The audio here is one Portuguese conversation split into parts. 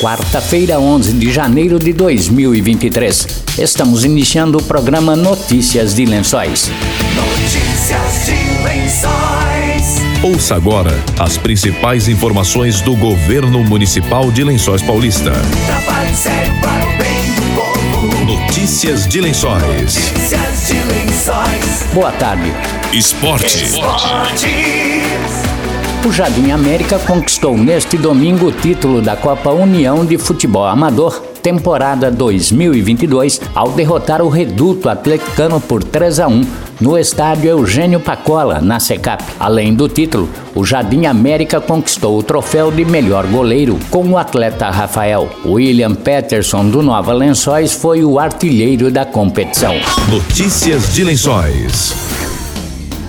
quarta-feira, 11 de janeiro de 2023. Estamos iniciando o programa Notícias de Lençóis. Notícias de Lençóis. Ouça agora as principais informações do governo municipal de Lençóis Paulista. Trabalho sério para o bem do povo. Notícias de Lençóis. Notícias de Lençóis. Boa tarde. Esporte. Esportes. O Jardim América conquistou neste domingo o título da Copa União de Futebol Amador, temporada 2022, ao derrotar o Reduto Atleticano por 3 a 1 no estádio Eugênio Pacola, na Secap. Além do título, o Jardim América conquistou o troféu de melhor goleiro com o atleta Rafael. William Peterson do Nova Lençóis foi o artilheiro da competição. Notícias de Lençóis.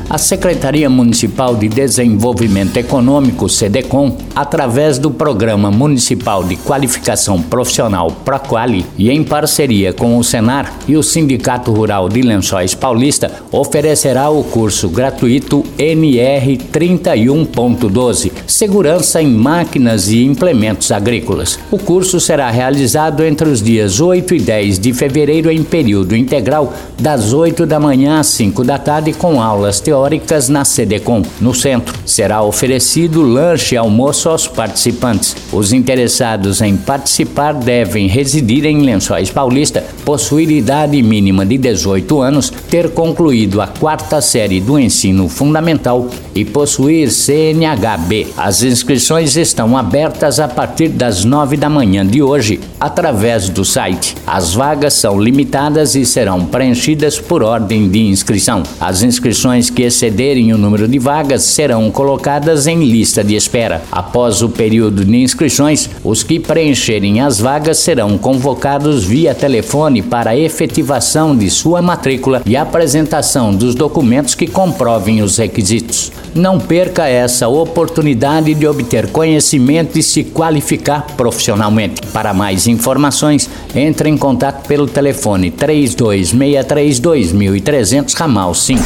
A Secretaria Municipal de Desenvolvimento Econômico, SEDECOM, através do Programa Municipal de Qualificação Profissional Proquali e em parceria com o Senar e o Sindicato Rural de Lençóis Paulista, oferecerá o curso gratuito NR 31.12 Segurança em Máquinas e Implementos Agrícolas. O curso será realizado entre os dias 8 e 10 de fevereiro em período integral, das 8 da manhã às 5 da tarde, com aulas teóricas na CDCOM. No centro, será oferecido lanche e almoço aos participantes. Os interessados em participar devem residir em Lençóis Paulista, possuir idade mínima de 18 anos, ter concluído a quarta série do ensino fundamental e possuir CNHB. As inscrições estão abertas a partir das 9 da manhã de hoje, através do site. As vagas são limitadas e serão preenchidas por ordem de inscrição. As inscrições que excederem o número de vagas serão colocadas em lista de espera. Após o período de inscrições, os que preencherem as vagas serão convocados via telefone para efetivação de sua matrícula e apresentação dos documentos que comprovem os requisitos. Não perca essa oportunidade de obter conhecimento e se qualificar profissionalmente. Para mais informações, entre em contato pelo telefone 3263 2300 ramal 5.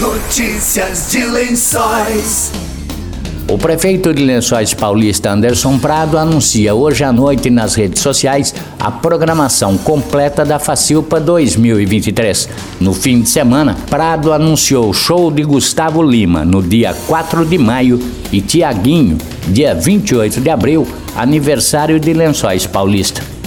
Notícias de Lençóis. O prefeito de Lençóis Paulista, Anderson Prado, anuncia hoje à noite nas redes sociais a programação completa da Facilpa 2023. No fim de semana, Prado anunciou o show de Gustavo Lima no dia 4 de maio e Tiaguinho, dia 28 de abril, aniversário de Lençóis Paulista.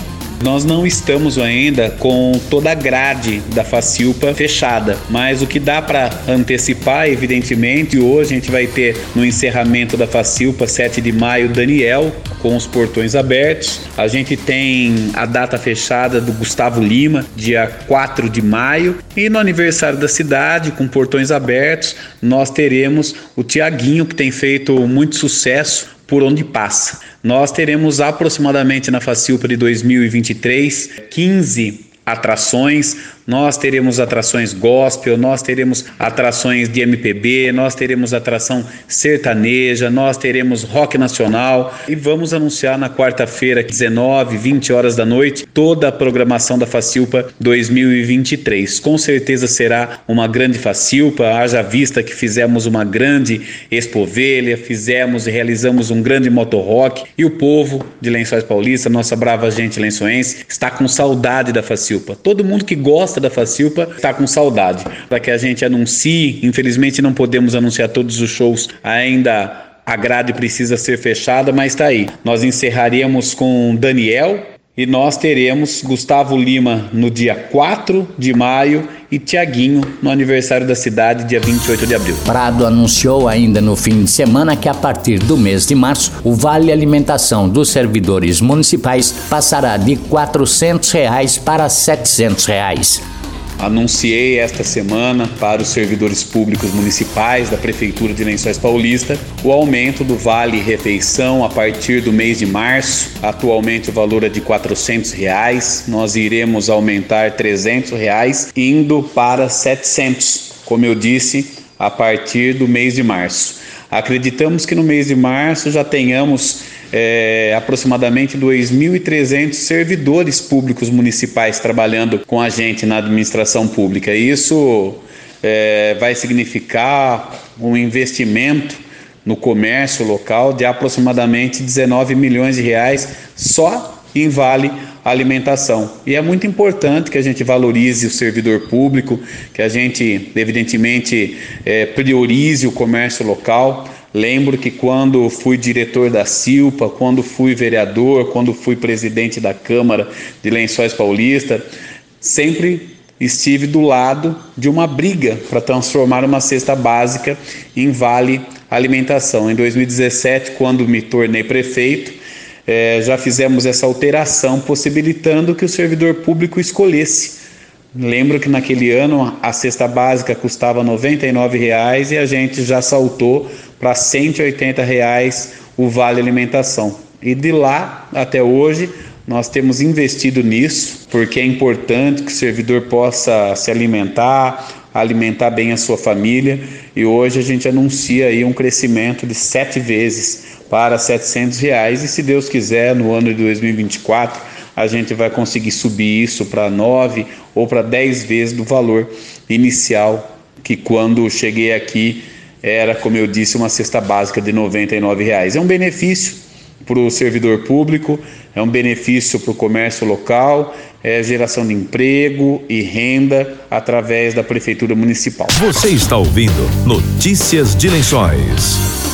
Nós não estamos ainda com toda a grade da Facilpa fechada, mas o que dá para antecipar, evidentemente, hoje a gente vai ter no encerramento da Facilpa, 7 de maio, Daniel com os portões abertos. A gente tem a data fechada do Gustavo Lima, dia 4 de maio, e no aniversário da cidade, com portões abertos, nós teremos o Tiaguinho, que tem feito muito sucesso por onde passa. Nós teremos aproximadamente na Facilpa de 2023 15 atrações, nós teremos atrações gospel, nós teremos atrações de MPB, nós teremos atração sertaneja, nós teremos rock nacional e vamos anunciar na quarta-feira, 19, 20 horas da noite, toda a programação da Facilpa 2023. Com certeza será uma grande Facilpa, haja vista que fizemos uma grande expovelha, fizemos e realizamos um grande motorrock e o povo de Lençóis Paulista, nossa brava gente lençoense, está com saudade da Facilpa. Todo mundo que gosta da Facilpa está com saudade. Para que a gente anuncie, infelizmente não podemos anunciar todos os shows ainda. A grade precisa ser fechada, mas está aí. Nós encerraríamos com Daniel, e nós teremos Gustavo Lima no dia 4 de maio e Tiaguinho no aniversário da cidade, dia 28 de abril. Prado anunciou ainda no fim de semana que a partir do mês de março, o Vale Alimentação dos servidores municipais passará de 400 reais para 700 reais. Anunciei esta semana para os servidores públicos municipais da Prefeitura de Lençóis Paulista o aumento do Vale Refeição a partir do mês de março. Atualmente o valor é de 400 reais. Nós iremos aumentar 300 reais, indo para R$ 700, como eu disse, a partir do mês de março. Acreditamos que no mês de março já tenhamos é, aproximadamente 2.300 servidores públicos municipais trabalhando com a gente na administração pública. Isso é, vai significar um investimento no comércio local de aproximadamente 19 milhões de reais só em vale alimentação. E é muito importante que a gente valorize o servidor público, que a gente, evidentemente, é, priorize o comércio local. Lembro que quando fui diretor da Silpa, quando fui vereador, quando fui presidente da Câmara de Lençóis Paulista, sempre estive do lado de uma briga para transformar uma cesta básica em vale alimentação. Em 2017, quando me tornei prefeito, é, já fizemos essa alteração, possibilitando que o servidor público escolhesse. Lembro que naquele ano a cesta básica custava R$ 99,00 e a gente já saltou para R$ 180,00 o vale alimentação. E de lá até hoje nós temos investido nisso, porque é importante que o servidor possa se alimentar, alimentar bem a sua família, e hoje a gente anuncia aí um crescimento de sete vezes para 700 reais e se Deus quiser no ano de 2024 a gente vai conseguir subir isso para 9 ou para 10 vezes do valor inicial que quando cheguei aqui era, como eu disse, uma cesta básica de R$ reais. É um benefício para o servidor público, é um benefício para o comércio local, é geração de emprego e renda através da prefeitura municipal. Você está ouvindo Notícias de Lençóis.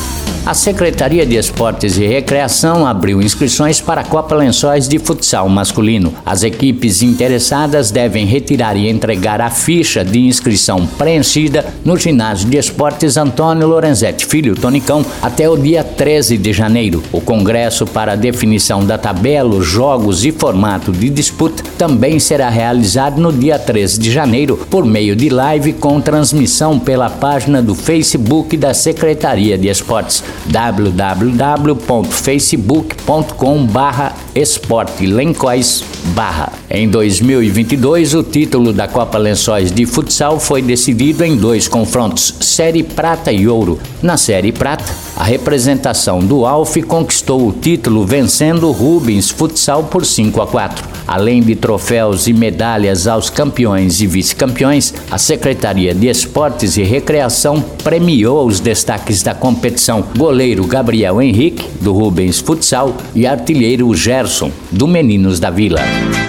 A Secretaria de Esportes e Recreação abriu inscrições para a Copa Lençóis de Futsal Masculino. As equipes interessadas devem retirar e entregar a ficha de inscrição preenchida no ginásio de esportes Antônio Lorenzetti Filho Tonicão até o dia 13 de janeiro. O congresso para definição da tabela, jogos e formato de disputa também será realizado no dia 13 de janeiro por meio de live com transmissão pela página do Facebook da Secretaria de Esportes www.facebook.com barra esporte Lençóis barra. Em 2022, o título da Copa Lençóis de Futsal foi decidido em dois confrontos, Série Prata e Ouro. Na Série Prata, a representação do Alf conquistou o título vencendo o Rubens Futsal por 5 a 4. Além de troféus e medalhas aos campeões e vice-campeões, a Secretaria de Esportes e Recreação premiou os destaques da competição: goleiro Gabriel Henrique, do Rubens Futsal, e artilheiro Gerson, do Meninos da Vila.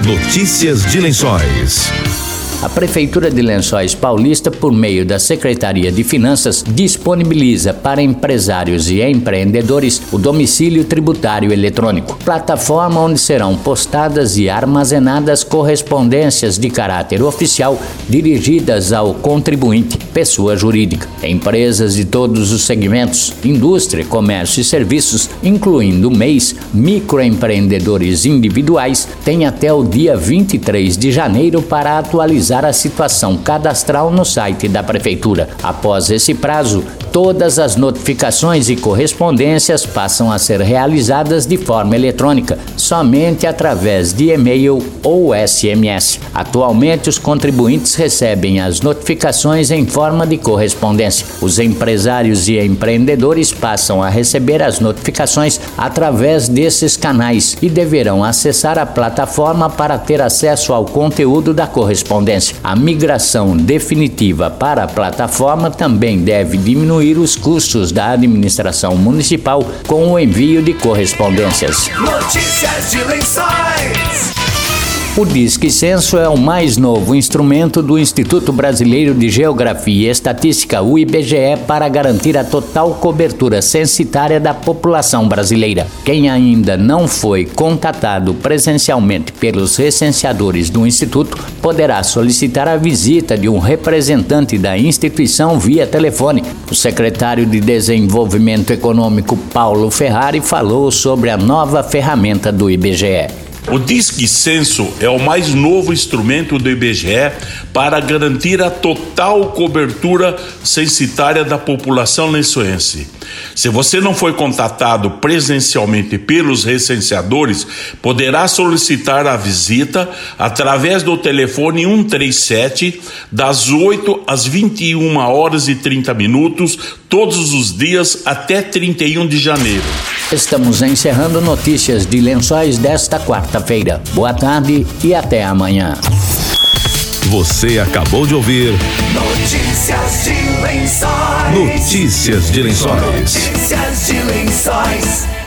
Notícias de Lençóis. A Prefeitura de Lençóis Paulista, por meio da Secretaria de Finanças, disponibiliza para empresários e empreendedores o domicílio tributário eletrônico, plataforma onde serão postadas e armazenadas correspondências de caráter oficial dirigidas ao contribuinte, pessoa jurídica. Empresas de todos os segmentos, indústria, comércio e serviços, incluindo MEIs, microempreendedores individuais, têm até o dia 23 de janeiro para atualizar atualizar a situação cadastral no site da Prefeitura. Após esse prazo, todas as notificações e correspondências passam a ser realizadas de forma eletrônica, somente através de e-mail ou SMS. Atualmente, os contribuintes recebem as notificações em forma de correspondência. Os empresários e empreendedores passam a receber as notificações através desses canais e deverão acessar a plataforma para ter acesso ao conteúdo da correspondência. A migração definitiva para a plataforma também deve diminuir os custos da administração municipal com o envio de correspondências. Notícias de Lençóis. O Disque Censo é o mais novo instrumento do Instituto Brasileiro de Geografia e Estatística, o IBGE, para garantir a total cobertura censitária da população brasileira. Quem ainda não foi contatado presencialmente pelos recenseadores do Instituto poderá solicitar a visita de um representante da instituição via telefone. O secretário de Desenvolvimento Econômico, Paulo Ferrari, falou sobre a nova ferramenta do IBGE. O Disque Censo é o mais novo instrumento do IBGE para garantir a total cobertura censitária da população lençoense. Se você não foi contatado presencialmente pelos recenseadores, poderá solicitar a visita através do telefone 137 das 8 às 21 horas e 30 minutos todos os dias até 31 de janeiro. Estamos encerrando notícias de lençóis desta quarta-feira. Boa tarde e até amanhã. Você acabou de ouvir Notícias de Lençóis. Notícias de Lençóis. Notícias de Lençóis.